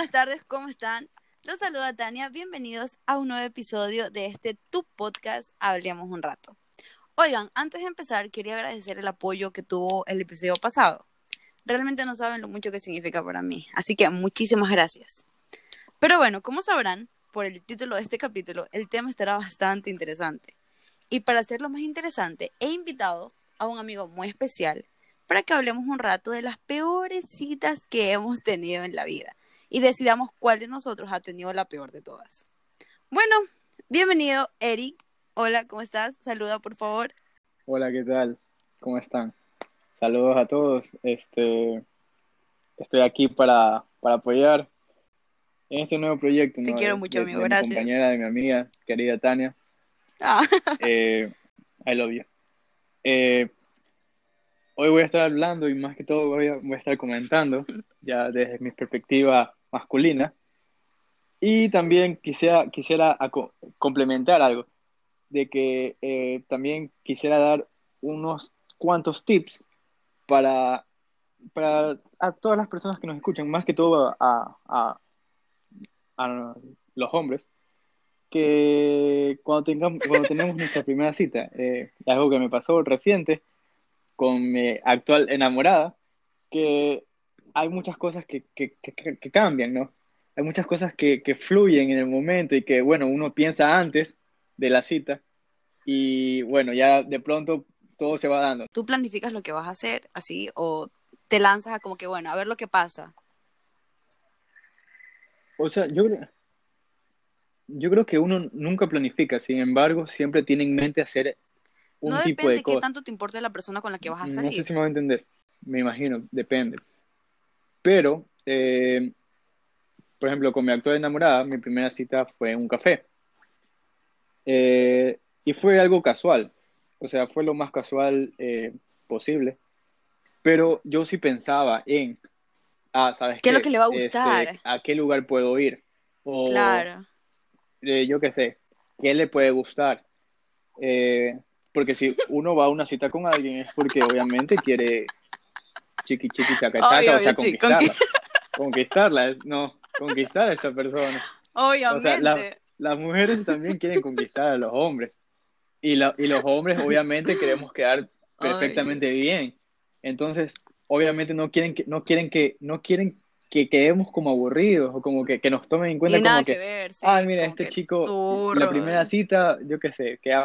buenas tardes, ¿cómo están? Los saluda Tania, bienvenidos a un nuevo episodio de este Tu Podcast Hablemos un rato. Oigan, antes de empezar, quería agradecer el apoyo que tuvo el episodio pasado. Realmente no saben lo mucho que significa para mí, así que muchísimas gracias. Pero bueno, como sabrán, por el título de este capítulo, el tema estará bastante interesante. Y para hacerlo más interesante, he invitado a un amigo muy especial para que hablemos un rato de las peores citas que hemos tenido en la vida y decidamos cuál de nosotros ha tenido la peor de todas. Bueno, bienvenido, Eric. Hola, ¿cómo estás? Saluda, por favor. Hola, ¿qué tal? ¿Cómo están? Saludos a todos. Este, estoy aquí para, para apoyar en este nuevo proyecto. Te quiero mucho, amigo. De Gracias. Mi compañera, de mi amiga, querida Tania. Ah. Eh, I love you. Eh, hoy voy a estar hablando y más que todo voy a, voy a estar comentando, ya desde mi perspectiva masculina. Y también quisiera, quisiera complementar algo, de que eh, también quisiera dar unos cuantos tips para, para a todas las personas que nos escuchan, más que todo a, a, a los hombres, que cuando tengamos, cuando tenemos nuestra primera cita, eh, algo que me pasó reciente con mi actual enamorada, que hay muchas cosas que, que, que, que cambian, ¿no? Hay muchas cosas que, fluyen en el momento y que, bueno, uno piensa antes de la cita y, bueno, ya de pronto todo se va dando. ¿Tú planificas lo que vas a hacer así o te lanzas a como que, bueno, a ver lo que pasa? O sea, yo, yo creo que uno nunca planifica, sin embargo, siempre tiene en mente hacer un no tipo depende de de qué cosas. tanto te importe la persona con la que vas a No salir. sé si me va a entender, me imagino, depende. Pero, eh, por ejemplo, con mi actual enamorada, mi primera cita fue en un café. Eh, y fue algo casual, o sea, fue lo más casual eh, posible. Pero yo sí pensaba en, ah, ¿sabes ¿Qué es lo qué? que le va a Este, gustar? ¿a qué lugar puedo ir? O, Claro. eh, yo qué sé, ¿qué le puede gustar? Porque si uno va a una cita con alguien es porque obviamente quiere chiqui chiqui chaca chaca, Obvio, o sea, sí, conquistarla. Conquistarla, no, conquistar a esta persona. Obviamente. la- Las mujeres también quieren conquistar a los hombres. Y, la- y los hombres obviamente queremos quedar perfectamente bien. Entonces, obviamente no quieren que, no quieren que, no quieren que quedemos como aburridos o como que, que nos tomen en cuenta y nada como que, que, ver. sí, ah, mira, este chico, turro, la primera cita, yo qué sé, que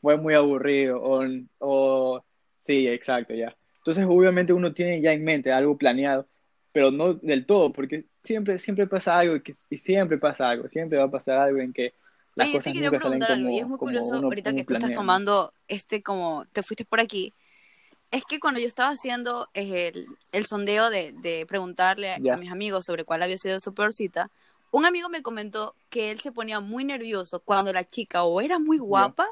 fue muy aburrido, o, o sí, exacto, ya. Entonces, obviamente uno tiene ya en mente algo planeado, pero no del todo, porque siempre, siempre pasa algo, y, que, y siempre pasa algo, siempre va a pasar algo en que las Oye, yo te cosas quería nunca salen preguntar algo, y como, es muy como curioso uno, ahorita que tú estás tomando este como, te fuiste por aquí, es que cuando yo estaba haciendo el, el sondeo de, de preguntarle Ya. a mis amigos sobre cuál había sido su peor cita, un amigo me comentó que él se ponía muy nervioso cuando la chica o era muy guapa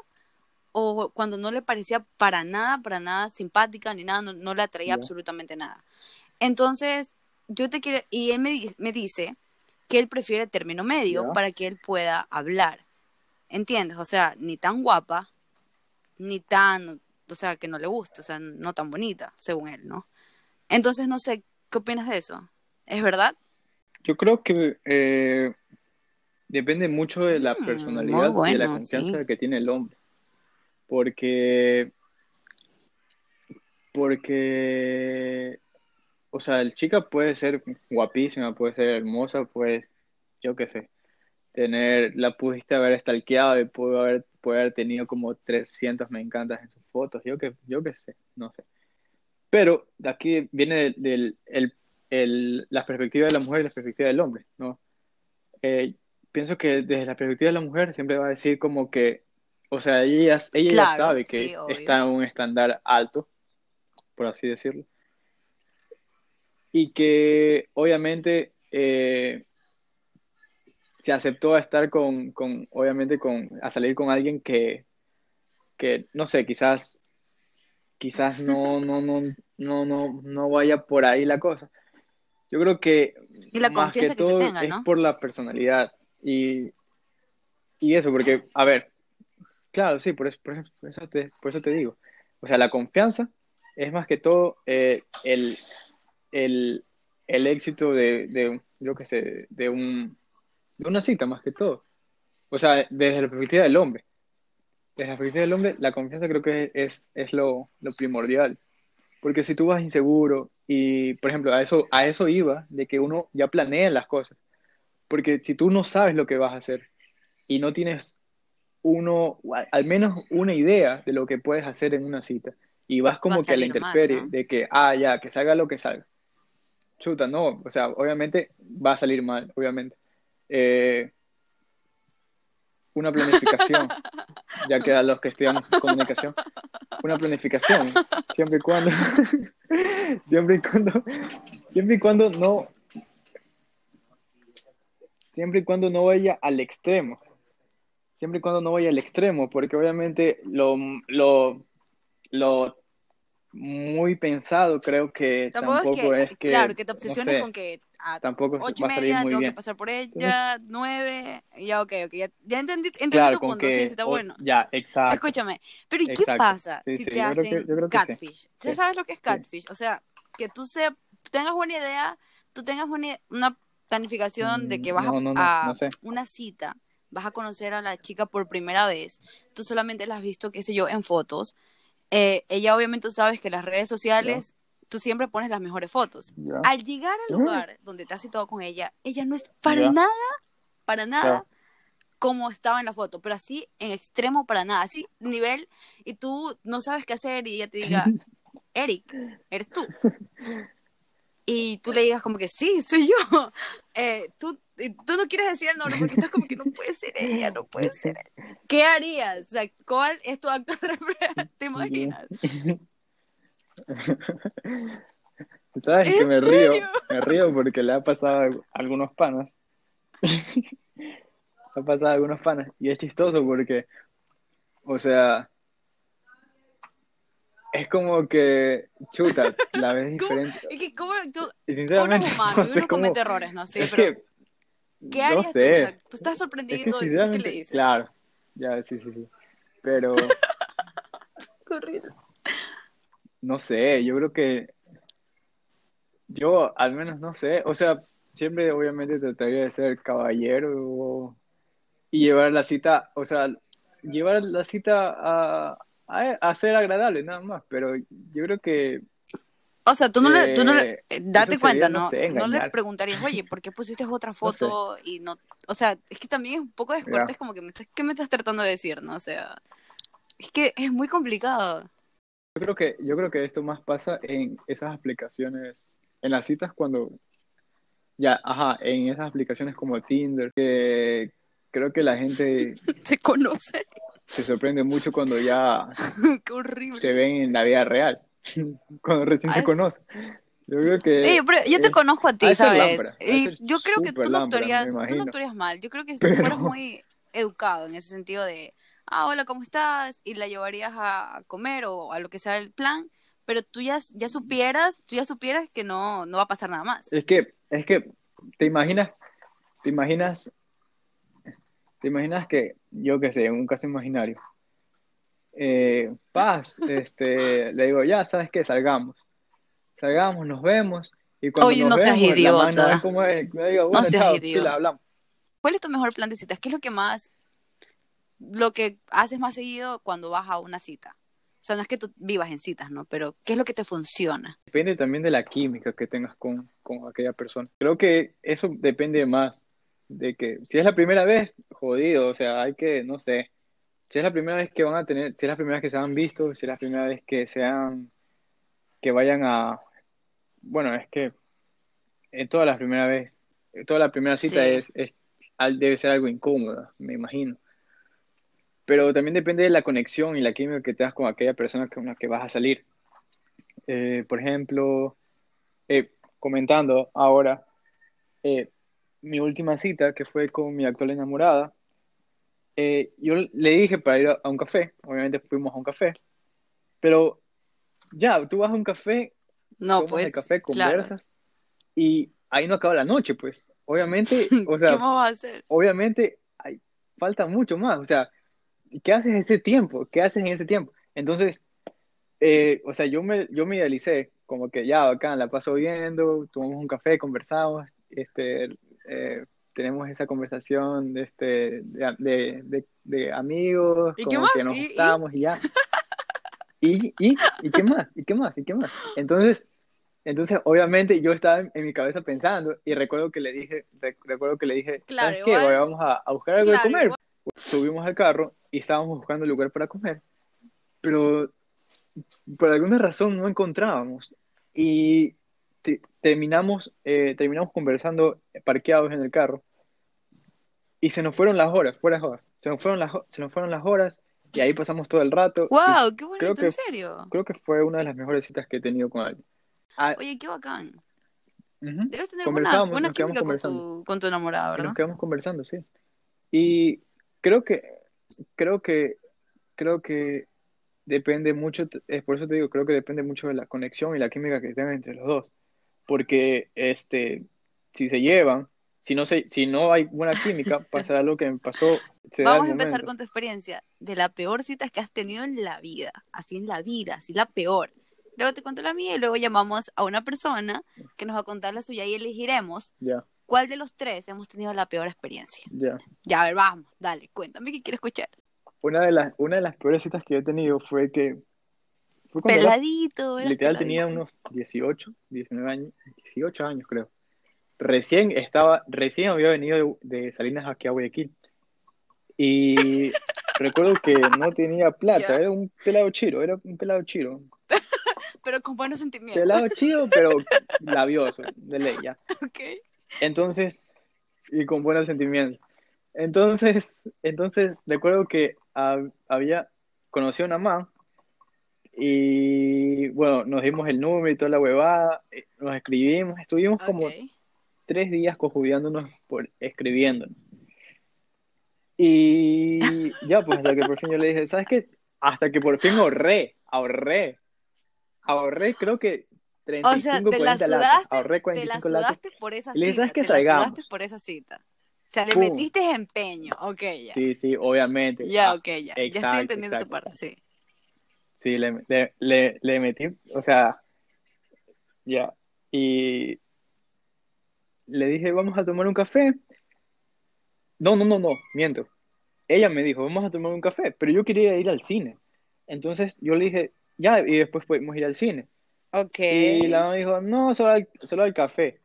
o cuando no le parecía para nada, para nada simpática ni nada, no, no le atraía absolutamente nada. Entonces, yo te quiero, y él me, me dice que él prefiere término medio para que él pueda hablar. ¿Entiendes? O sea, ni tan guapa, ni tan, o sea, que no le gusta, o sea, no tan bonita, según él, ¿no? Entonces, no sé, ¿qué opinas de eso? ¿Es verdad? Yo creo que eh, depende mucho de la Mm, personalidad y de la confianza sí. que tiene el hombre. Porque, porque, o sea, el chica puede ser guapísima, puede ser hermosa, pues, yo qué sé, tener, la pudiste haber stalkeado y pudo haber, puede haber tenido como 300 me encantas en sus fotos, yo que, yo qué sé, no sé. Pero de aquí viene del, del- el, el- la perspectiva de la mujer y la perspectiva del hombre, ¿no? Eh, pienso que desde la perspectiva de la mujer siempre va a decir como que, o sea, ella, ella ya sabe que sí, está en un estándar alto, por así decirlo, y que obviamente eh, se aceptó a estar con, con, obviamente con, a salir con alguien que, que, no sé, quizás, quizás no, no, no, no, no, no vaya por ahí la cosa. Yo creo que Y la más que confianza que todo tenga, es ¿no? por la personalidad y, y eso, porque, a ver, claro, sí, por eso, por eso, te, por eso te digo. O sea, la confianza es más que todo eh, el, el, el éxito de, de, yo qué sé, de un, de una cita más que todo. O sea, desde la perspectiva del hombre. Desde la perspectiva del hombre, la confianza creo que es, es lo, lo primordial. Porque si tú vas inseguro y, por ejemplo, a eso, a eso iba, de que uno ya planea las cosas. Porque si tú no sabes lo que vas a hacer y no tienes uno, al menos una idea de lo que puedes hacer en una cita, y vas como Va a que a la salir mal, ¿no? de que, ah, ya, que salga lo que salga. Chuta, no, o sea, obviamente va a salir mal, obviamente. Eh, una planificación, ya que a los que estudiamos comunicación, una planificación, siempre y cuando, siempre y cuando, siempre y cuando no, siempre y cuando no vaya al extremo, siempre y cuando no vaya al extremo, porque obviamente lo, lo, lo muy pensado creo que Tampoco, tampoco es que, es que, claro, que te no obsesiones sé, con que a tampoco ocho y media tengo que pasar por ella, nueve, ya, ok, ok, ya, ya entendí, entendí Claro, tu punto, sí, que, sí, está o- bueno. ya, exacto, Escúchame, pero ¿y qué pasa Sí, si sí, te hacen que catfish? ¿Tú Sí, sabes lo que es catfish? O sea, que tú, se, tengas una idea, tú tengas una, una planificación de que Mm, vas a, No, no, no, a sé. una cita, vas a conocer a la chica por primera vez, tú solamente la has visto, qué sé yo, en fotos. Eh, ella obviamente sabes que las redes sociales tú siempre pones las mejores fotos. ya, Al llegar al lugar donde te has situado con ella, ella no es para ya, nada, para nada como estaba en la foto, pero así en extremo para nada, así nivel, y tú no sabes qué hacer y ella te diga, Eric, eres tú. Y tú le digas como que sí, soy yo. Eh, tú, tú no quieres decir el nombre porque estás como que no puede ser ella, no puede ser ella. ¿Qué harías? O sea, ¿cuál es tu acto de? ¿Te imaginas? ¿Sabes que ¿En me río? serio? Me río porque le ha pasado a algunos panas. Le ha pasado a algunos panas. Y es chistoso porque, o sea, es como que, chuta, la ves ¿Cómo? diferente. Es que como tú, Y uno sinceramente, es humano no sé uno cómo. comete errores, ¿no? Sí, Es pero que, ¿qué no harías sé. tú estás Es que sorprendido y ¿qué le dices? claro. Ya, sí, sí, sí. Pero, Corrido. no sé, yo creo que yo al menos no sé. O sea, siempre obviamente trataría de ser caballero y llevar la cita, o sea, llevar la cita a, a, a ser agradable, nada más. Pero yo creo que O sea, tú no le, tú no le, eh, eh, date cuenta, no ¿no? sé, No le preguntarías, oye, ¿por qué pusiste otra No sé. foto y no, o sea, es que también es un poco descortés, como que me estás, ¿qué me estás tratando de decir, no? O sea, es que es muy complicado. Yo creo que, yo creo que esto más pasa en esas aplicaciones, en las citas cuando, ya, ajá, en esas aplicaciones como Tinder, que creo que la gente Se conoce, se sorprende mucho cuando ya qué horrible. se ven en la vida real, cuando recién Ah, se es- conocen. Yo creo que Ey, pero yo te es- conozco a ti, ser ¿sabes? lámpara, Y yo creo que tú no actuarías, tú no actuarías mal. Yo creo que si tú Pero, fueras muy educado en ese sentido de, ah, hola, ¿cómo estás? Y la llevarías a comer o a lo que sea el plan, pero tú ya, ya supieras, tú ya supieras que no, no va a pasar nada más. es que, es que, te imaginas, te imaginas, te imaginas que, yo qué sé, en un caso imaginario, eh, Paz, este, le digo, ya, ¿sabes qué? Salgamos. Salgamos, nos vemos. Y cuando Oye, nos no seas vemos, la mano idiota. es como, eh, me digo, No seas chao, idiota. hablamos. ¿Cuál es tu mejor plan de citas? ¿Qué es lo que más, lo que haces más seguido cuando vas a una cita? O sea, no es que tú vivas en citas, ¿no? Pero ¿qué es lo que te funciona? Depende también de la química que tengas con, con aquella persona. Creo que eso depende más de que si es la primera vez, jodido, o sea, hay que, no sé, si es la primera vez que van a tener, si es la primera vez que se han visto, si es la primera vez que sean, que vayan a, bueno, es que en todas las primeras veces, toda la primera cita Sí. es, es, debe ser algo incómoda, me imagino. Pero también depende de la conexión y la química que tengas con aquella persona con la que vas a salir. Eh, por ejemplo, eh, comentando ahora, eh, mi última cita, que fue con mi actual enamorada, eh, yo le dije para ir a, a un café, obviamente fuimos a un café, pero ya, tú vas a un café, No, pues, el café, claro. conversas, y ahí no acaba la noche, pues. Obviamente, o ¿Qué sea, más a hacer? obviamente hay, falta mucho más, o sea, ¿qué haces en ese tiempo? ¿Qué haces en ese tiempo? Entonces, eh, o sea, yo me, yo me idealicé, como que ya, bacán, la paso viendo, tomamos un café, conversamos, este, eh, tenemos esa conversación de, este, de, de, de- de amigos, ¿Y como que nos ¿Y- y? y ya. ¿Y, y, ¿Y qué más? ¿Y qué más? ¿Y qué más? Entonces, entonces obviamente yo estaba en, en mi cabeza pensando y recuerdo que le dije, rec- recuerdo que le dije, Claro, ¿sabes igual- vamos a, a buscar algo Claro, de comer. igual- Subimos al carro y estábamos buscando lugar para comer, pero por alguna razón no encontrábamos y te- terminamos, eh, terminamos conversando parqueados en el carro y se nos fueron las horas, fuera horas, se nos fueron las, se nos fueron las horas y ahí pasamos todo el rato. ¡Wow! ¡Qué bonito! creo que- ¿En serio? creo que fue una de las mejores citas que he tenido con alguien. Ah, Oye, qué bacán. Debes tener buena, buena química con tu, con tu enamorada, ¿verdad? nos quedamos conversando, sí. Y creo que, creo que, creo que depende mucho, es por eso te digo, creo que depende mucho de la conexión y la química que tengan entre los dos. Porque, este, si se llevan, si no se, si no hay buena química, pasará lo que me pasó. Vamos a empezar con tu experiencia de la peor cita que has tenido en la vida. Así en la vida, así la peor. Luego te cuento la mía y luego llamamos a una persona que nos va a contar la suya y elegiremos cuál de los tres hemos tenido la peor experiencia. ya. Ya, a ver, vamos, dale, cuéntame que quiero escuchar. Una de las, una de las peores citas que he tenido fue que fue era Peladito, eras Literal tenía unos 18, 19 años, 18 años creo. Recién estaba, recién había venido de, de Salinas aquí a Guayaquil. Y recuerdo que no tenía plata, era un pelado chiro, era un pelado chiro. Pero con buenos sentimientos. Pelado chido, pero labioso, de ley ya. Ok. Entonces, y con buenos sentimientos. Entonces, entonces recuerdo que había, conocí a una mamá y bueno, nos dimos el número y toda la huevada, eh, nos escribimos, estuvimos como. Tres días cojudeándonos por escribiéndonos. Y ya, pues hasta que por fin yo le dije, ¿sabes qué? Hasta que por fin ahorré, ahorré, ahorré creo que 35, O sea, te la 40 latas, sudaste, ahorré te la 45 latas. sudaste por esa Y le dije, cita. ¿sabes qué? Te la sudaste por esa cita. O sea, le Pum. metiste empeño. Ok, ya. Sí, sí, obviamente. Ya, Ah, ok, ya. ya exacto, estoy entendiendo tu exacto. parte, sí. Sí, le, le, le, le metí, o sea, ya. Y le dije, vamos a tomar un café. No, no, no, no, miento. Ella me dijo, vamos a tomar un café, pero yo quería ir al cine. Entonces yo le dije, ya, y después podemos ir al cine. Ok. Y la mamá dijo, no, solo al, solo al café.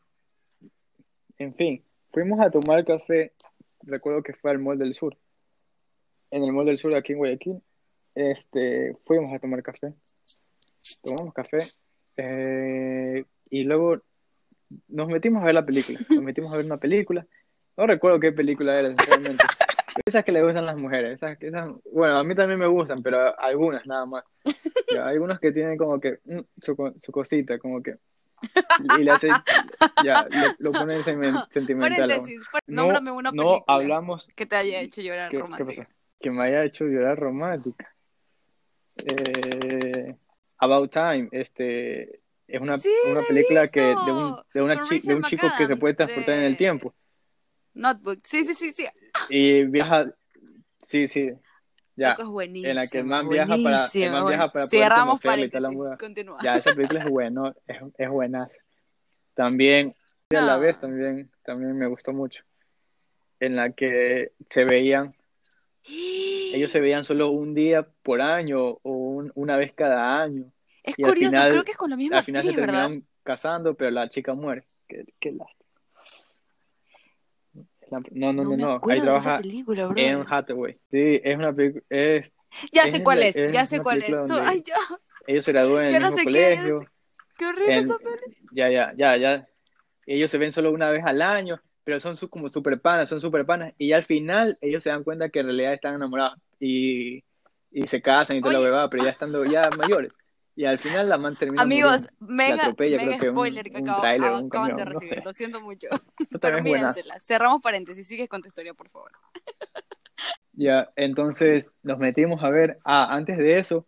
En fin, fuimos a tomar café, recuerdo que fue al Mall del Sur. En el Mall del Sur aquí en Guayaquil, este, fuimos a tomar café. Tomamos café. eh, y luego nos metimos a ver la película. Nos metimos a ver una película. No recuerdo qué película era, sinceramente. Esas que le gustan las mujeres. Esas, esas, bueno, a mí también me gustan, pero algunas nada más. Ya, hay algunas que tienen como que mm, su, su cosita, como que. Y le hace. Ya, lo, lo pone en semen- sentimental. Paréntesis, No, nómbrame una no película hablamos. que te haya hecho llorar ¿Qué, qué romántica. Que me haya hecho llorar romántica. Eh, About Time, este. Es una, Sí, una película que de un, de una chi- de un chico que se McAdams, puede transportar en el de- tiempo. Notebook. Sí, sí, sí, sí. Y viaja. Sí, sí. Ya. Es buenísimo. en la que el man viaja para- el man viaja para poder Cerramos conocerla y toda la. Continúa. Ya, esa película es buena, es, es buenaza. También, a la No. vez, también, también me gustó mucho. En la que se veían, ellos se veían solo un día por año o un- una vez cada año. Es y curioso, final- creo que es con la misma Al final se terminaron casando, pero la chica muere. Qué, qué no, no, no, me no. Ahí trabaja. Anne Hathaway. Sí, es una película. Es, Ya es sé cuál es, es ya sé cuál es. película So- donde- Ay, ya, ellos se gradúan en el no mismo sé qué colegio. qué horrible En- esa película. Ya, ya, ya, ya. Ellos se ven solo una vez al año, pero son su- como super panas, son super panas. Y al final ellos se dan cuenta que en realidad están enamorados y, y se casan y toda la huevada, pero ya estando ya mayores. Y al final la man termina Amigos, mega, atropella, mega creo que un- spoiler que un acabo- o un acaban de no recibir. sé. Lo siento mucho. Pero buena. mírensela. Cerramos paréntesis. Sigues con tu historia, por favor. Ya, entonces nos metimos a ver. Ah, antes de eso,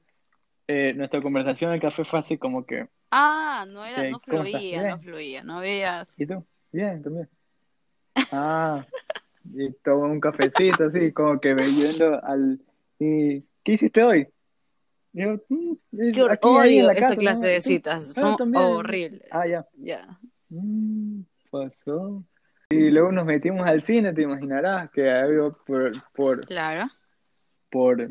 eh, nuestra conversación en el café fue así como que, Ah, no era, no fluía, no fluía, no había. ¿y tú? Bien, también. Ah, y tomo un cafecito así, como que viendo al... ¿Y qué hiciste hoy? Yo, "Mm, es aquí, odio esa casa, clase ¿no? de citas, Ah, son también. horribles. Ah, ya. Ya. Mm, pasó. Y luego nos metimos al cine, te imaginarás, que había por, por, Claro. por,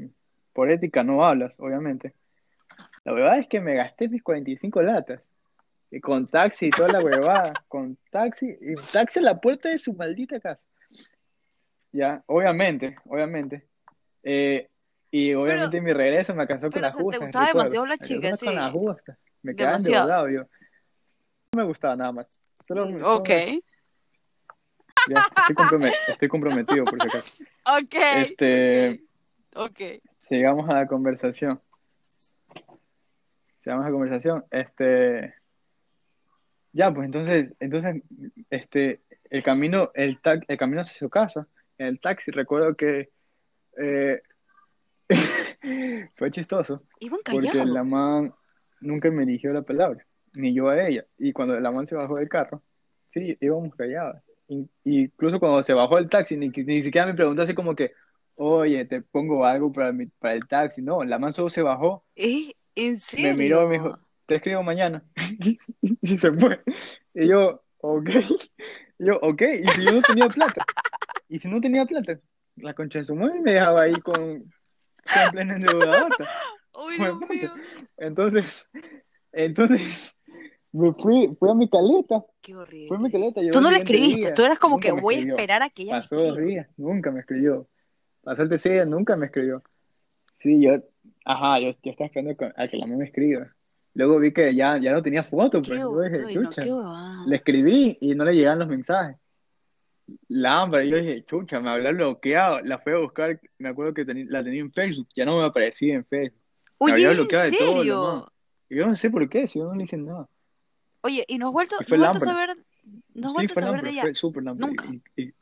por ética no hablas, obviamente. La verdad es que me gasté mis 45 latas. Y con taxi y toda la huevada. con taxi. Y taxi a la puerta de su maldita casa. Ya, obviamente, obviamente. Eh, y obviamente mi regreso me alcanzó con las sea, te gustaba demasiado la chica, con sí. las justas. Me Demasiado. endeudado yo. No me gustaba nada más. Solo- solo- Ok. ya, estoy, compromet- estoy comprometido, por si acaso. Ok. Este, Ok. sigamos a la conversación. Sigamos a la conversación. Este, ya, pues entonces, entonces, este, el camino, el, ta- el camino hacia su casa, en el taxi, recuerdo que eh, fue chistoso, Iban porque la man nunca me dirigió la palabra, ni yo a ella. Y cuando la man se bajó del carro, sí, íbamos callados. Incluso cuando se bajó del taxi, ni, ni siquiera me preguntó así como que, oye, te pongo algo para, mi- para el taxi. No, la man solo se bajó, ¿Eh? ¿En serio? me miró y me dijo, te escribo mañana. y se fue. Y yo, ok. Y yo, ok. Y si yo no tenía plata. Y si no tenía plata, la concha de su madre me dejaba ahí con, con plena endeudadota. ¡Uy, Dios mío! Entonces, entonces, me fui, fui a mi caleta. Qué horrible. Fue a mi caleta. Tú no le escribiste, día, tú eras como nunca que voy a esperar a que ella me Pasó dos días, nunca me escribió. Pasó el tercer día, nunca me escribió. Sí, yo, ajá, yo, yo estaba esperando que- a que la mamá me escriba. Luego vi que ya, ya no tenía foto, pues. Dije, uy, no, chucha. Le escribí y no le llegaban los mensajes. La Ámbar, yo dije, chucha, me había bloqueado. La fui a buscar, me acuerdo que la tenía en Facebook, ya no me aparecía en Facebook. Oye, había ¿en bloqueado de todo. Y yo no sé por qué, si yo no le hice nada. Oye, ¿y no has vuelto, no vuelto a saber, no Sí, vuelto a saber de ella? fue. Nunca. Y- y-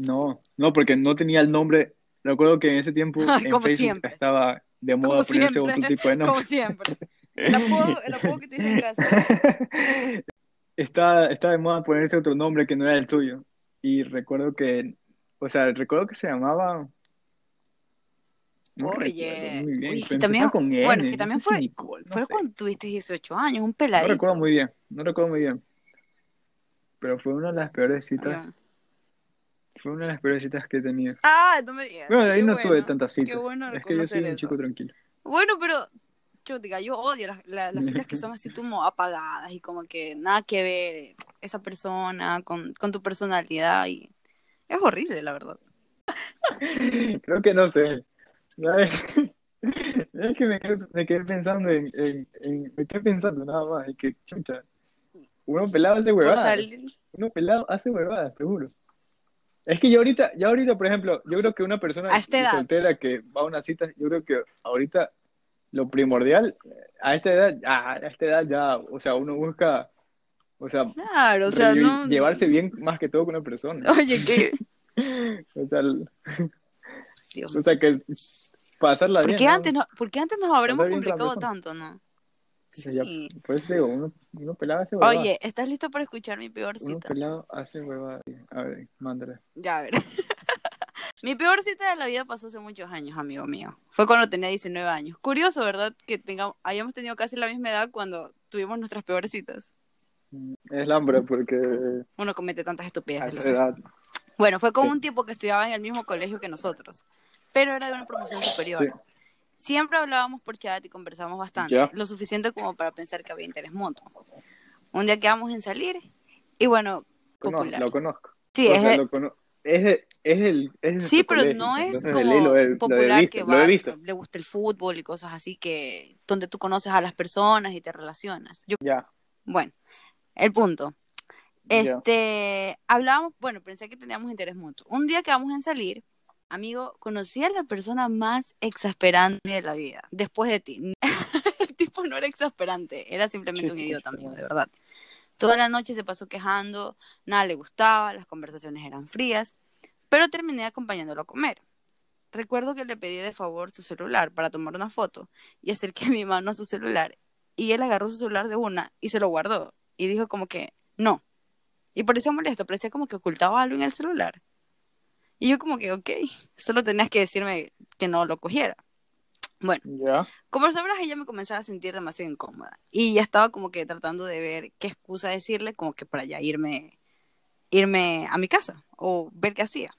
no, no, porque no tenía el nombre. Recuerdo que en ese tiempo Ay, en como Facebook siempre. estaba de moda Como ponerse otro tipo de Como nombre. siempre. El apodo, el apodo que te dicen en casa. Está, está de moda ponerse otro nombre que no era el tuyo. Y recuerdo que, o sea, recuerdo que se llamaba. No Oye, muy bien. es que también- con bueno, es que no también fue- Nicole, no Fue sé. cuando tuviste 18 años, un No peladito. recuerdo muy bien, no recuerdo muy bien. Pero fue una de las peores citas, fue una de las peores citas que he tenido. Ah, no me digas. Bueno, de ahí Qué no tuve tantas Qué citas. bueno Es que yo soy un chico tranquilo. Bueno, pero yo diga, yo odio las, la- las citas que son así como apagadas y como que nada que ver esa persona con, con tu personalidad y es horrible, la verdad. Creo que no sé. Es que me quedé, me quedé pensando en, en, en- me quedé pensando nada más, y que chucha, uno pelado hace huevadas, uno pelado hace huevadas, seguro. Es que yo ahorita, ya ahorita, por ejemplo, yo creo que una persona soltera que va a una cita, yo creo que ahorita lo primordial, a esta edad, a esta edad ya, o sea, uno busca, o sea, claro, o sea, no. llevarse bien más que todo con una persona. Oye, que. O sea, Dios. o sea que pasarla ¿Por bien, qué ¿no? antes, no, ¿Por qué antes nos habremos complicado tanto, no? O sea, ya, te digo, uno, uno pelado hace huevadas. Oye, ¿estás listo para escuchar mi peor Uno cita? pelado hace huevadas. A ver, mándale. Ya, a ver. Mi peor cita de la vida pasó hace muchos años, amigo mío. Fue cuando tenía 19 años. Curioso, ¿verdad? Que tengamos, hayamos tenido casi la misma edad cuando tuvimos nuestras peores citas. Es Lambra porque Uno comete tantas estupideces. edad. Bueno, fue con Sí. un tipo que estudiaba en el mismo colegio que nosotros, pero era de una promoción superior. Sí. Siempre hablábamos por chat y conversábamos bastante, Ya. lo suficiente como para pensar que había interés mutuo. Un día quedamos en salir y bueno, Conozco, popular. lo conozco. Sí, O es, sea, lo cono- es, es el. Es sí, pero colegio, no es entonces como lo he popular visto, que va, le gusta el fútbol y cosas así que donde tú conoces a las personas y te relacionas. Yo, Ya. bueno, el punto. ya. Este, hablábamos, bueno, pensé que teníamos interés mutuo. Un día que vamos en salir, amigo, conocí a la persona más exasperante de la vida, después de ti. El tipo no era exasperante, era simplemente un idiota, amigo, de verdad. Toda la noche se pasó quejando, nada le gustaba, las conversaciones eran frías, pero terminé acompañándolo a comer. Recuerdo que le pedí de favor su celular para tomar una foto y acerqué mi mano a su celular y él agarró su celular de una y se lo guardó y dijo como que no. Y parecía molesto, parecía como que ocultaba algo en el celular. Y yo como que, ok, solo tenías que decirme que no lo cogiera. Bueno, Ya. como sabrás, ella me comenzaba a sentir demasiado incómoda. Y ya estaba como que tratando de ver qué excusa decirle, como que para ya irme irme a mi casa o ver qué hacía.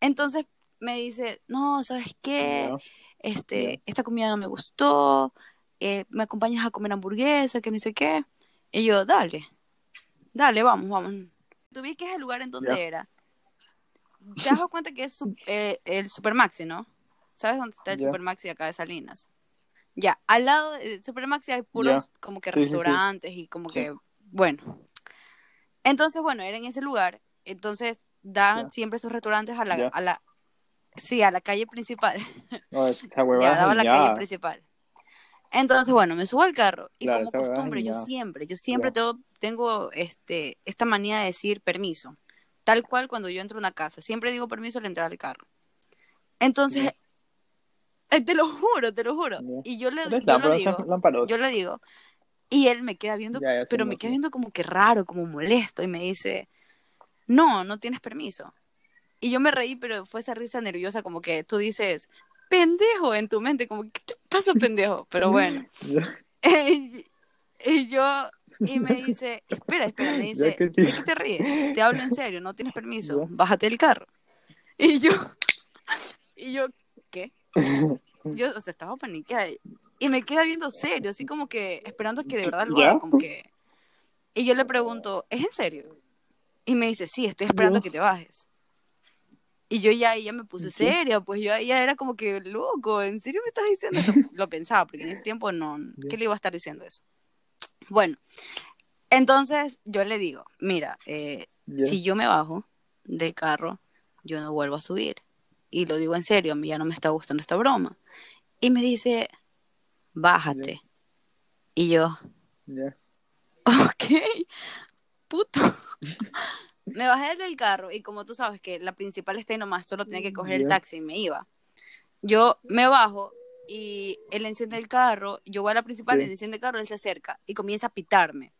Entonces me dice, no, ¿sabes qué? Este, esta comida no me gustó, eh, me acompañas a comer hamburguesa, que ni sé qué. Y yo, dale, dale, vamos, vamos. Tú vi que es el lugar en donde era. Te das cuenta que es eh, el Supermaxi, ¿no? ¿Sabes dónde está el. Supermaxi acá de Salinas? Ya, al lado del Supermaxi hay puros como que Sí, sí, sí. restaurantes y como que, bueno. Entonces, bueno, era en ese lugar. Entonces, dan siempre esos restaurantes a la, a la, sí, a la calle principal. No, Ya, daba a la calle principal. Entonces, bueno, me subo al carro y Claro, como costumbre, yo siempre, yo siempre tengo, tengo este, esta manía de decir permiso. Tal cual cuando yo entro a una casa, siempre digo permiso al entrar al carro. Entonces. Eh, te lo juro, te lo juro. Ya. Y yo le, yo lo digo, yo le digo, y él me queda viendo, Ya, ya sé, pero me queda viendo como que raro, como molesto, y me dice, no, no tienes permiso. Y yo me reí, pero fue esa risa nerviosa, como que tú dices, pendejo en tu mente, como, ¿qué te pasa, pendejo? Pero bueno. Y, y yo, y me dice, espera, espera, me dice, ¿de qué te ríes? Te hablo en serio, no tienes permiso, bájate del carro. Y yo, y yo. Yo, o sea, estaba paniqueada. Y me queda viendo serio, así como que esperando que de verdad lo haga, como que... Y yo le pregunto, ¿es en serio? Y me dice, sí, estoy esperando que te bajes. Y yo ya, ya me puse ¿Qué? seria, pues yo ahí ya era como que, loco, ¿en serio me estás diciendo esto? Lo pensaba, porque en ese tiempo no. ¿qué le iba a estar diciendo eso? Bueno, entonces yo le digo, mira, eh, si yo me bajo del carro, yo no vuelvo a subir. Y lo digo en serio, a mí ya no me está gustando esta broma. Y me dice, bájate. Y yo, Ya. ok, puto. me bajé del carro y como tú sabes que la principal está ahí nomás, solo tenía que coger el taxi y me iba. Yo me bajo y él enciende el carro, yo voy a la principal, él enciende el carro, él se acerca y comienza a pitarme.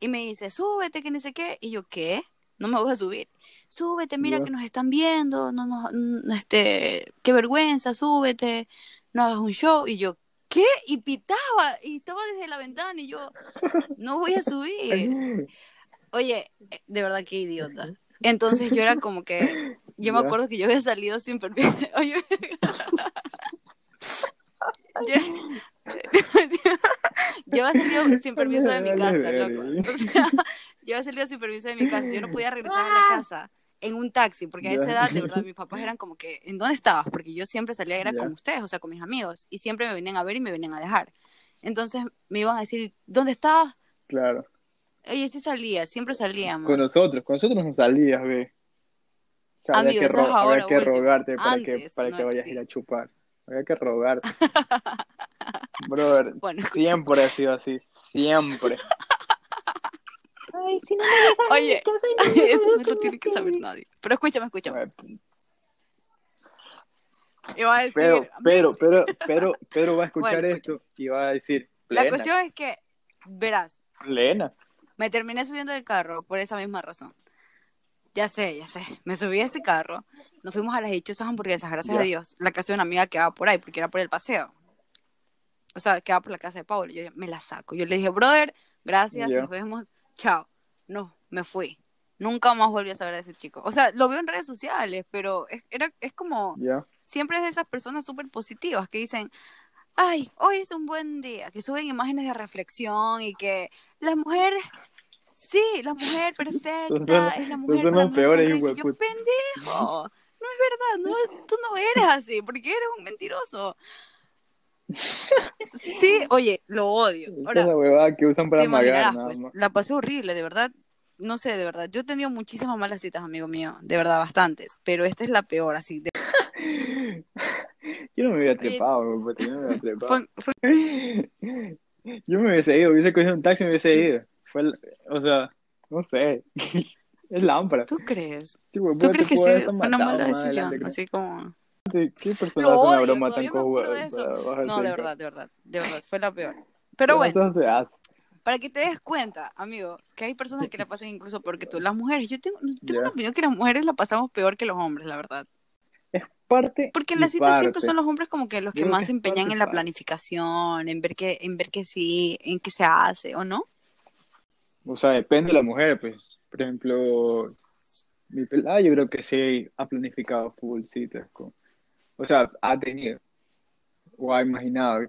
Y me dice, súbete, que no sé qué. Y yo, ¿qué? No me voy a subir. Súbete, mira que nos están viendo, no, no, no, este, qué vergüenza, súbete, no hagas un show. Y yo, ¿qué? Y pitaba, y estaba desde la ventana y yo, no voy a subir. Oye, de verdad que idiota. Entonces yo era como que, yo me acuerdo que yo había salido sin permiso. Oye, yo, yo había salido sin permiso de mi casa, loco. O sea, yo había salido sin permiso de mi casa. Yo no podía regresar a la casa en un taxi, porque a esa edad, de verdad, mis papás eran como que, ¿en dónde estabas? Porque yo siempre salía, era Ya. con ustedes, o sea, con mis amigos, y siempre me venían a ver y me venían a dejar. Entonces me iban a decir, ¿dónde estabas? Claro. Oye, sí salía, siempre salíamos. Con nosotros, con nosotros no salías, ve. O sea, había Amigo, que, eso es ro- ahora, había que rogarte para que, para no, que vayas sí. a ir a chupar. Había que rogarte. Brother, Bueno, siempre ha sido así. Siempre. Ay, si no me dejas Oye, soy esto no lo tiene que saber nadie. Pero escúchame, escúchame. Iba a decir, Pero, pero, pero, pero, pero va a escuchar Bueno, esto y va a decir, la cuestión es que, verás, plena. me terminé subiendo del carro por esa misma razón. Ya sé, ya sé. Me subí a ese carro, nos fuimos a las dichosas hamburguesas, gracias Ya. a Dios. La casa de una amiga quedaba por ahí, porque era por el paseo. O sea, quedaba por la casa de Paula. Yo me la saco. Yo le dije, brother, gracias, Ya. nos vemos, chao. No, me fui. Nunca más volví a saber de ese chico. O sea, lo veo en redes sociales, pero es, era, es como, Ya. siempre es de esas personas súper positivas que dicen, ay, hoy es un buen día, que suben imágenes de reflexión y que las mujeres, sí, la mujer perfecta, es la mujer con la sonrisa. Y yo, pendejo, no es verdad, no, tú no eres así, porque eres un mentiroso. Sí, oye, lo odio. Esa Ahora, es la huevada que usan para amagar pues, la pasé horrible, de verdad. No sé, de verdad. Yo he tenido muchísimas malas citas, amigo mío. De verdad, bastantes. Pero esta es la peor, así. de- Yo no me hubiera trepado, puta, yo no me hubiera trepado. fue- fue- Yo me hubiese ido, hubiese cogido un taxi y me hubiese ido. Fue, o sea, no sé. Es lámpara. ¿Tú crees? Sí, ¿Tú crees que sí fue una mala decisión? adelante, Así como... creo. ¿Qué persona Lo hace una broma tan cojuda de No, de verdad, de verdad. De verdad, fue la peor. Pero bueno, para que te des cuenta, amigo, que hay personas que la pasan incluso peor que tú. Las mujeres, yo tengo, tengo una Ya. opinión que las mujeres la pasamos peor que los hombres, la verdad. Es parte Porque en las citas siempre son los hombres como que los que más se empeñan en la planificación, en ver que, en ver que sí, en qué se hace, ¿o no? O sea, depende de la mujer, pues. Por ejemplo, mi pelada yo creo que sí ha planificado full citas con, o sea, ha tenido o ha imaginado.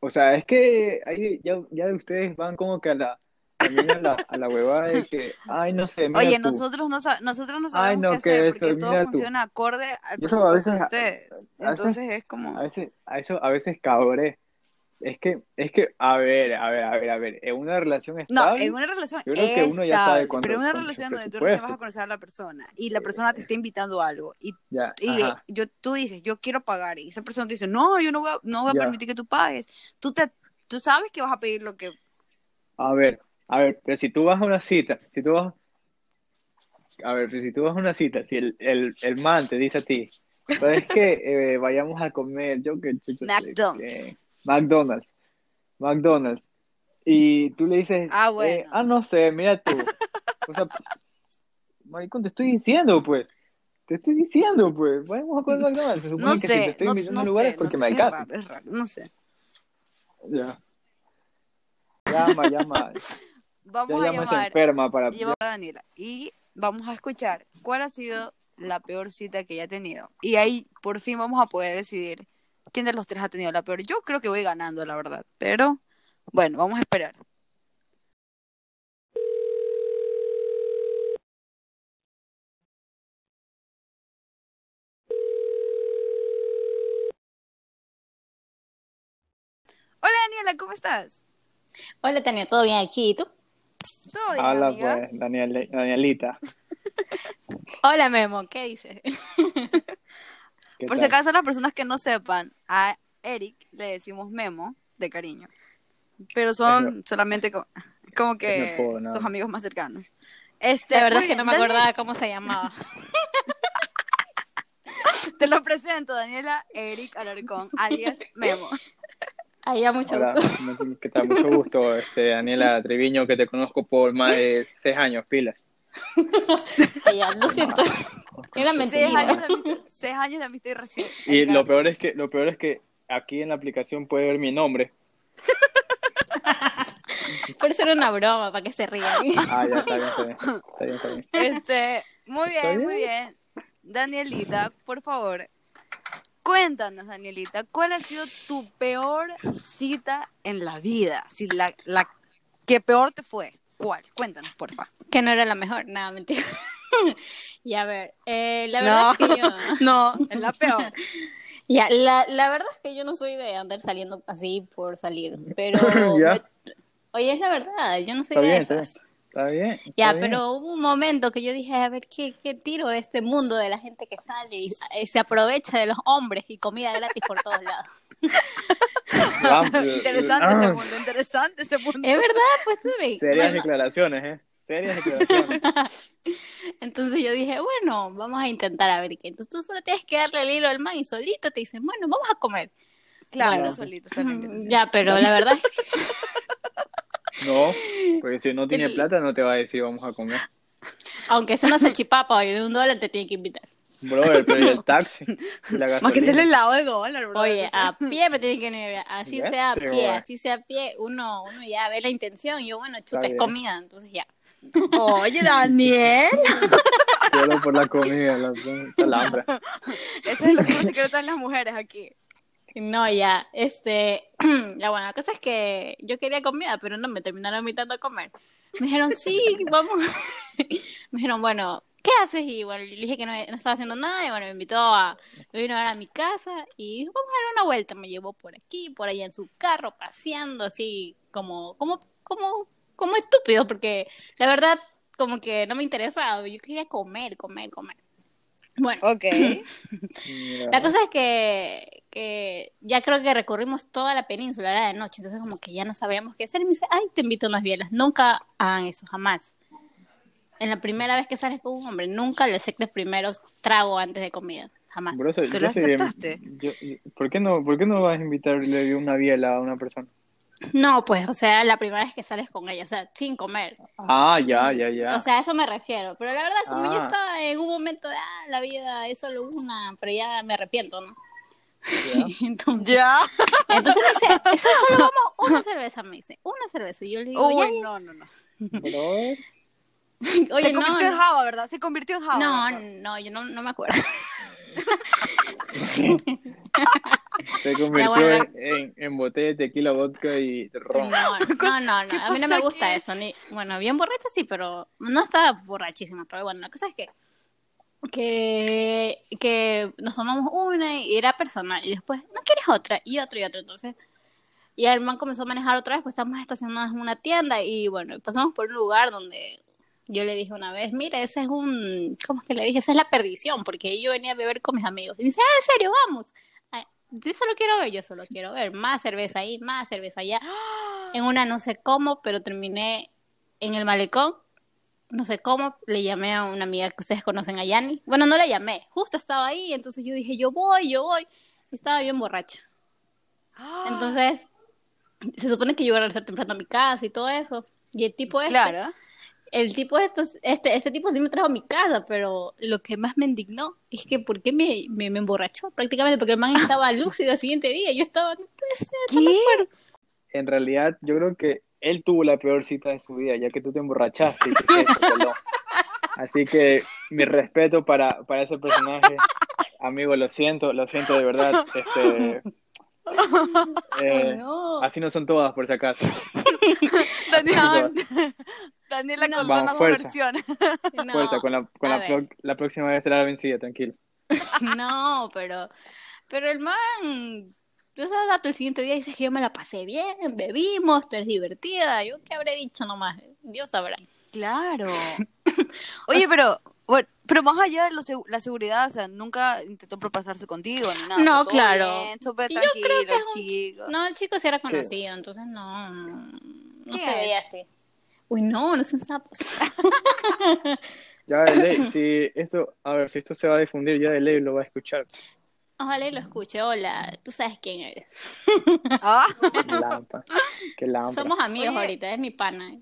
O sea, es que ahí ya, ya ustedes van como que a la, también a la, a la huevada de que, ay, no sé, mira Oye, tú. nosotros no, nosotros no Ay, sabemos no, qué hacer que porque eso, todo tú. funciona acorde al eso a presupuesto de veces- ustedes. a veces- Entonces es como... A veces, a eso, a veces cabré. Es que, es que, a ver, a ver, a ver, a ver, en una relación No, estable, en una relación yo creo que uno ya sabe estable, pero en una relación donde tú recién vas a conocer a la persona y la persona te está invitando a algo y, ya, y yo, tú dices, yo quiero pagar y esa persona te dice, no, yo no voy a, no voy a Ya. permitir que tú pagues. Tú, te, tú sabes que vas a pedir lo que... a ver, a ver, pero si tú vas a una cita, si tú vas, a ver, pero si tú vas a una cita, si el, el, el man te dice a ti, ¿sabes qué? Eh, vayamos a comer, yo que McDonald's. McDonald's, McDonald's, y tú le dices, Ah, eh, bueno. ah, no sé, mira tú, o sea, maricón, te estoy diciendo, pues, te estoy diciendo, pues, vayamos a comer McDonald's, se supone No que si te sé, estoy no, invitando no a lugares sé, porque me sé, es alcanza, raro, es raro, no sé. ya, llama, llama, ya Vamos a llama esa llamar enferma para, lleva a Daniela y vamos a escuchar cuál ha sido la peor cita que ella ha tenido. Y ahí por fin vamos a poder decidir quién de los tres ha tenido la peor. Yo creo que voy ganando, la verdad. Pero bueno, vamos a esperar. Hola Daniela, ¿cómo estás? Hola, Tania, ¿todo bien aquí? ¿Y tú? ¿Todo bien, amiga? pues, Daniel, Danielita. Hola, Memo, ¿qué dices? ¿qué Por si acaso las personas que no sepan, a Eric le decimos Memo de cariño. Pero son solamente co- como que sus amigos más cercanos. Este, La verdad es que no me Daniel, acordaba cómo se llamaba. Te lo presento, Daniela Eric Alarcón, alias Memo. Ahí ya mucho Hola, gusto. ¿qué tal? Mucho gusto, este, Daniela Treviño, que te conozco por más de seis años, pilas. Ya, lo siento. Era Seis mentira. años, de amistad, seis años de amistad y recién. Y lo peor es que, lo peor es que aquí en la aplicación puede ver mi nombre. Por eso era una broma, para que se rían. Ah, ya está bien, está bien. Está bien, está bien. Este, muy ¿Está bien, muy bien? bien. Danielita, por favor, cuéntanos, Danielita, ¿cuál ha sido tu peor cita en la vida? Si la, la que peor te fue, ¿cuál? Cuéntanos, porfa. Que no era la mejor, nada, mentira. y a ver, eh, la verdad es que yo... no, es la peor. Ya, la, la verdad es que yo no soy de andar saliendo así por salir, pero... Ya. Oye, es la verdad, yo no soy Está de bien, esas. Está bien. está Ya, bien. pero hubo un momento que yo dije, a ver, ¿qué, qué tiro este mundo de la gente que sale y eh, se aprovecha de los hombres y comida gratis por todos lados? Interesante ah, ese mundo, interesante ese mundo. Es verdad, pues tú ves. Serias Bueno, declaraciones, ¿eh? Serias declaraciones. entonces yo dije, bueno, vamos a intentar a ver qué. Entonces tú solo tienes que darle el hilo al man y solito te dicen, bueno, vamos a comer. Claro, Bueno. solito, solito. Ya, pero la verdad No, porque si no tiene El- plata no te va a decir vamos a comer. aunque sea una salchipapa o de un dólar, te tiene que invitar. Brother, pero ¿y el taxi? ¿Y la Más que ser el helado de dólar, bro. Oye, a pie me tiene que venir, así sea a pie, así sea a pie, uno, uno ya ve la intención, y yo, bueno, chuta, es comida, entonces ya. Oye, Daniel. Solo por la comida, la, la hambre. Ese es lo que secreto en las mujeres aquí. No, ya, este, la buena cosa es que yo quería comida, pero no me terminaron invitando a comer. Me dijeron, sí, vamos. me dijeron, bueno, ¿qué haces? Y bueno, le dije que no, no estaba haciendo nada, y bueno, me invitó a, me vino a ver a mi casa, y dijo, vamos a dar una vuelta. Me llevó por aquí, por allá en su carro, paseando, así, como, como, como, como estúpido, porque la verdad, como que no me interesaba, yo quería comer, comer, comer. Bueno. Ok. Mira. La cosa es que, que ya creo que recorrimos toda la península, era de noche, entonces como que ya no sabíamos qué hacer. Y me dice, ay, te invito a unas bielas. Nunca hagan eso, jamás. En la primera vez que sales con un hombre, nunca le aceptes primero trago antes de comida, jamás. ¿Tú yo lo aceptaste? yo- yo- ¿por, qué no, ¿Por qué no vas a invitarle una biela a una persona? No, pues, o sea, la primera vez que sales con ella, o sea, sin comer. Ah, ya, ya, ya. O sea, a eso me refiero. Pero la verdad, como yo Ah. estaba en un momento de, ah, la vida es solo una, pero ya me arrepiento, ¿no? Ya. Entonces, ¿Ya? entonces me dice, eso solo vamos una cerveza, me dice, una cerveza. Y yo le digo, ya, Uy, ya. no, no, no. Oye, se no, convirtió en no, Java, ¿verdad? Se convirtió en Java. no, ¿verdad? no, yo no, no me acuerdo. Se convirtió bueno, en, en, en botella de tequila, vodka y ron. No, no, no, ¿Qué no, a mí no me gusta aquí? eso. Ni, bueno, bien borracha sí, pero no estaba borrachísima. Pero bueno, la cosa es que, que, que nos tomamos una y era personal. Y después, ¿no quieres otra? Y otra y otra. Entonces, y el man comenzó a manejar otra vez, pues estamos estacionados en una tienda y bueno, pasamos por un lugar donde yo le dije una vez, mira, ese es un, ¿cómo es que le dije? Esa es la perdición, porque yo venía a beber con mis amigos. Y dice, ah, en serio, vamos. Ay, Yo solo quiero ver, yo solo quiero ver. Más cerveza ahí, más cerveza allá. En una no sé cómo, pero terminé en el malecón. No sé cómo, le llamé a una amiga que ustedes conocen a Yani. Bueno, no le llamé, justo estaba ahí, entonces yo dije, yo voy, yo voy. Y estaba bien borracha. Entonces, se supone que yo iba a regresar temprano a mi casa y todo eso. Y el tipo este, Claro. El tipo estos, este, este tipo sí me trajo a mi casa, pero lo que más me indignó es que ¿por qué me, me, me emborrachó? Prácticamente porque el man estaba lúcido al siguiente día. Yo estaba, no puede ser. no me ¿Qué? acuerdo". En realidad, yo creo que él tuvo la peor cita de su vida, ya que tú te emborrachaste y te atropelló. Así que mi respeto para, para ese personaje. Amigo, lo siento, lo siento de verdad. Este, eh, no. Así no son todas, por si acaso. Daniela No. con Vamos, una fuerza. versión. No, Fuerza, con la, con la, pro- la próxima vez será la vencida, tranquilo. No, pero, pero el man, ese dato el siguiente día dice que yo me la pasé bien, bebimos, tú eres divertida. Yo qué habré dicho nomás, Dios sabrá. Claro. Oye, pero, bueno, pero más allá de lo la seguridad, o sea, nunca intentó propasarse contigo ni nada. No, claro. bien, súper Y yo creo tranquilo, que es un chico. No, el chico sí era conocido, entonces no, no, no ¿Qué se veía así. Uy, no, no son sapos. Ya de ley, si esto, a ver, si esto se va a difundir, ya de ley lo va a escuchar. Ojalá y lo escuche. Hola, tú sabes quién eres. Ah, Lampa, qué lámpara. Somos amigos Oye. ahorita, es mi pana.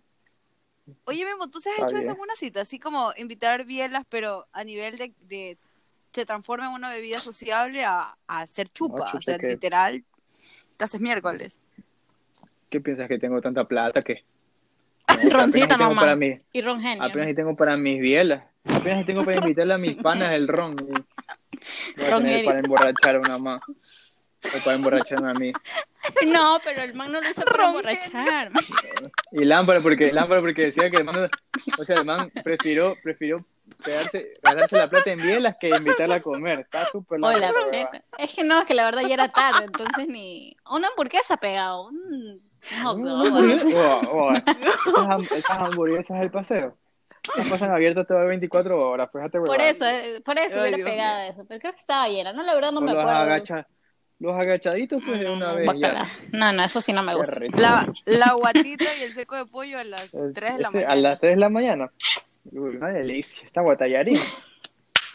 Oye, Memo, ¿tú se has Está hecho eso bien. en una cita? Así como invitar bielas, pero a nivel de, de se transforma en una bebida sociable a, a hacer chupa. o sea, que- literal, te haces miércoles. ¿Qué piensas que tengo tanta plata que Roncito nomás. para mí, Y Ron Genio. apenas si tengo para mis bielas, apenas si tengo para invitarle a mis panas el ron. para emborrachar a una más. O para emborracharme a mí. No, pero el man no lo hizo para emborrachar. Y lámpara porque, lámpara porque decía que el man, o sea, el man prefirió, prefirió quedarse, gastarse la plata en bielas que invitarla a comer. Está súper Hola. Es que no, es que la verdad ya era tarde, entonces ni. Una hamburguesa pegado. Un dog. oh, oh, Esas, esas hamburguesas del paseo. Esas pasan abiertas todo 24 horas, fíjate, Por eso, eh, por eso Ay, hubiera Dios pegado eso. Pero creo que estaba llena. No, la verdad no O me los, acuerdo. agacha- los agachaditos, pues, de No, una no, vez ya. No, no, eso sí no me gusta. La, la guatita y el seco de pollo a las 3 de la Ese, mañana. A las 3 de la mañana. Uy, una delicia. Esta guatallarín.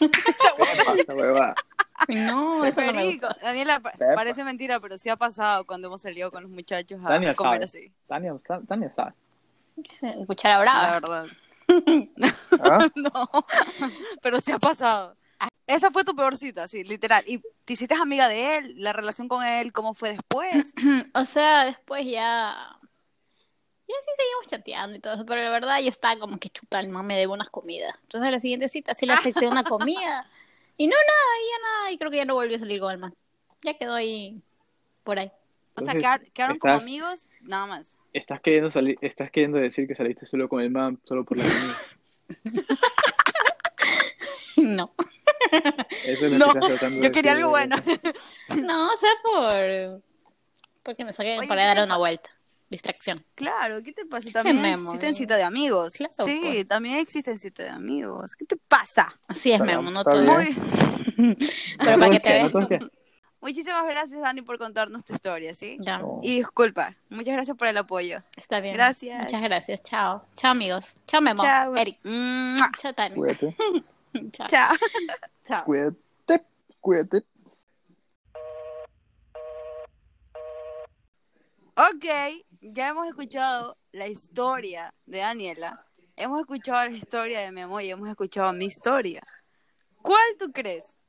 Esta huevada. No, eso no me Perico. gusta. Daniela, pa- Pepa. parece mentira, pero sí ha pasado cuando hemos salido con los muchachos a Tania comer sabe. así. Tania, Ta- Tania sabe. Cuchara La brava. verdad. ¿Ah? No, pero sí ha pasado. Esa fue tu peor cita, sí, literal. ¿Y te hiciste amiga de él? ¿La relación con él cómo fue después? O sea, después ya. Ya sí seguimos chateando y todo eso, pero la verdad yo estaba como que chuta, el me debe unas comidas. Entonces a la siguiente cita sí le acepté una comida. Y no, nada, y ya nada, y creo que ya no volvió a salir con el man. Ya quedó ahí, por ahí. O sea, quedar- quedaron como estás- amigos, nada más. Estás queriendo, salir, estás queriendo decir que saliste solo con el man, solo por la comida. No. Eso es lo No, que estás tratando de yo quería decir, algo bueno. ¿verdad? No, o sea, por. Porque me saqué Oye, para ¿qué dar te una pasa? vuelta. Distracción. Claro, ¿qué te pasa? También Memo, existen citas de amigos. Claro, sí, pues. también existen citas de amigos. ¿Qué te pasa? Así es, Memo, no todo. Muy... Pero para que te veas. Muchísimas gracias, Dani, por contarnos tu historia, ¿sí? Ya. Y disculpa, muchas gracias por el apoyo. está bien. Gracias. Muchas gracias. Chao. Chao, amigos. Chao, Memo. Chao. Eric. Mua. Chao, Tani. Cuídate, Chao. Chao. Chao. cuídate, cuídate. Ok, ya hemos escuchado la historia de Daniela, hemos escuchado la historia de Memo y hemos escuchado mi historia. ¿Cuál tú crees,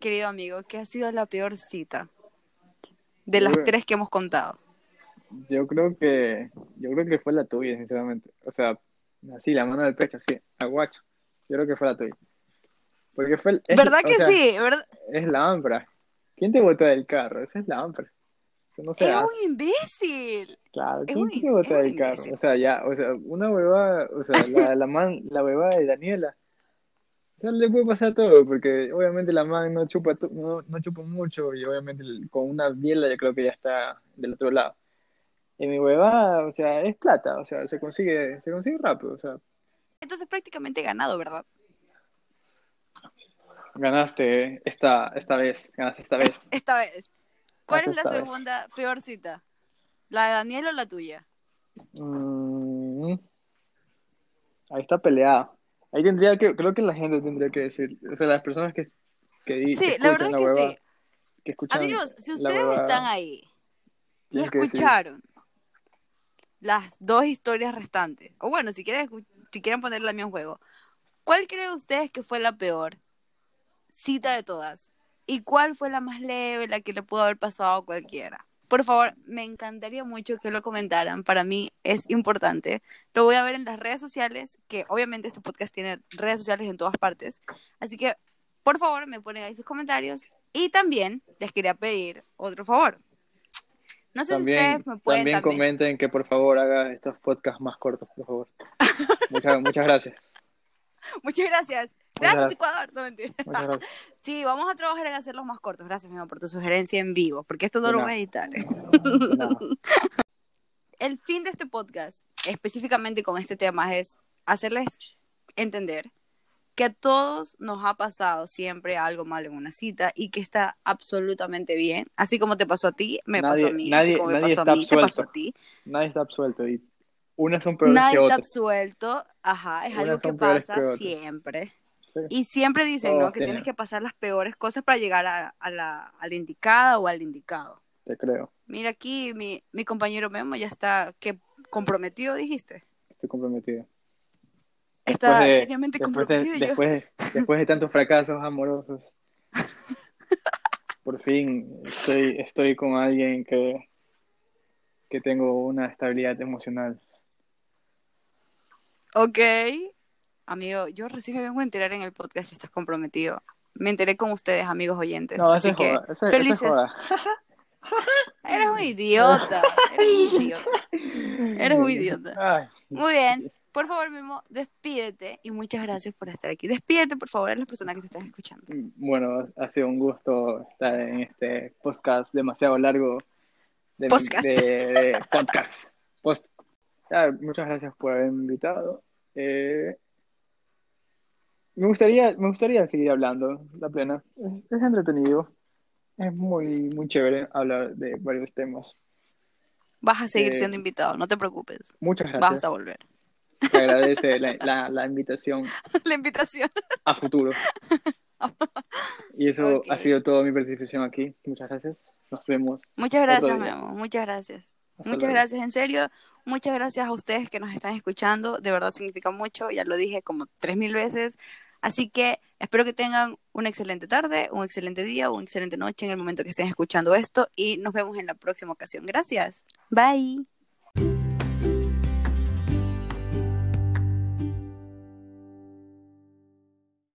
querido amigo, que ha sido la peor cita de las Yo- tres que hemos contado? Yo creo que, yo creo que fue la tuya, sinceramente. O sea, Así, la mano del pecho, sí, aguacho. Yo creo que fue la tuya. Porque fue el- es- ¿Verdad que sea, sí? ¿Verdad? Es la AMPRA. ¿Quién te botó del carro? Esa es la AMPRA. No se Es hace. un imbécil. Claro, es ¿quién es un del carro? imbécil. O sea, ya, o sea, una huevada, o sea, la, la man, la huevada de Daniela. O sea, le puede pasar todo, porque obviamente la man no chupa, no, no chupa mucho y obviamente con una biela yo creo que ya está del otro lado. Y mi huevada, o sea, es plata, o sea, se consigue, se consigue rápido, o sea, Entonces prácticamente ganado, ¿verdad? ganaste esta, esta vez, ganaste esta vez. Esta vez. ¿Cuál es la segunda peor cita? ¿La de Daniel o la tuya? Mm, ahí está peleada. Ahí tendría que, creo que la gente tendría que decir, o sea, las personas que, que, Sí, que la verdad es que sí. que Amigos, si ustedes están ahí y escucharon las dos historias restantes, o bueno, si quieren, si quieren ponerla en mi juego, ¿cuál creen ustedes que fue la peor cita de todas? ¿Y cuál fue la más leve, la que le pudo haber pasado a cualquiera? Por favor, me encantaría mucho que lo comentaran. Para mí es importante. Lo voy a ver en las redes sociales, que obviamente este podcast tiene redes sociales en todas partes. Así que, por favor, me ponen ahí sus comentarios. Y también les quería pedir otro favor. No sé si También, ustedes me pueden también también. comenten que por favor haga estos podcasts más cortos, por favor. Muchas, muchas gracias. Muchas gracias. Gracias. Ecuador. No, mentira. Gracias. Sí, vamos a trabajar en hacerlos más cortos. Gracias, mi amor, por tu sugerencia en vivo, porque esto no De lo voy a editar. Nada. El fin de este podcast, específicamente con este tema, es hacerles entender que a todos nos ha pasado siempre algo mal en una cita y que está absolutamente bien. Así como te pasó a ti, me Nadie- pasó a mí. nadie- así como me pasó a está mí, te pasó a absuelto. ti. Nadie está absuelto y unas son peores Nadie que está otras. absuelto. Ajá, es Unas algo que pasa que siempre. Sí. Y siempre dicen, ¿no? Que tienen. tienes que pasar las peores cosas para llegar a, a la, a la indicada o al indicado. Te creo. Mira aquí, mi, mi compañero Memo ya está que comprometido, dijiste. Estoy comprometido. Está de- seriamente después de, comprometido. yo. después, después de tantos fracasos amorosos, por fin estoy, estoy con alguien que, que tengo una estabilidad emocional. Ok. Amigo, yo recién me vengo a enterar en el podcast que estás comprometido. Me enteré con ustedes, amigos oyentes. No, así que joda. Eres un idiota. Eres un idiota. Eres un idiota. Ay, Muy bien. Por favor, Memo, despídete y muchas gracias por estar aquí. Despídete, por favor, a las personas que te están escuchando. Bueno, ha sido un gusto estar en este podcast demasiado largo. De, Podcast. de- de podcast. Post- Ah, muchas gracias por haberme invitado. Eh, me gustaría, me gustaría seguir hablando, la plena. Es, es entretenido. Es muy, muy chévere hablar de varios temas. Vas a seguir Eh, siendo invitado, no te preocupes. Muchas Vas gracias. a volver. Te agradece la, la, la invitación La invitación. a futuro. Y eso ha sido toda mi participación aquí. Muchas gracias. Nos vemos. Muchas gracias. Memo. Muchas gracias. Hasta Muchas luego. gracias, en serio. Muchas gracias a ustedes que nos están escuchando. De verdad significa mucho. Ya lo dije como tres mil veces. Así que espero que tengan una excelente tarde, un excelente día, una excelente noche en el momento que estén escuchando esto. Y nos vemos en la próxima ocasión. Gracias. Bye.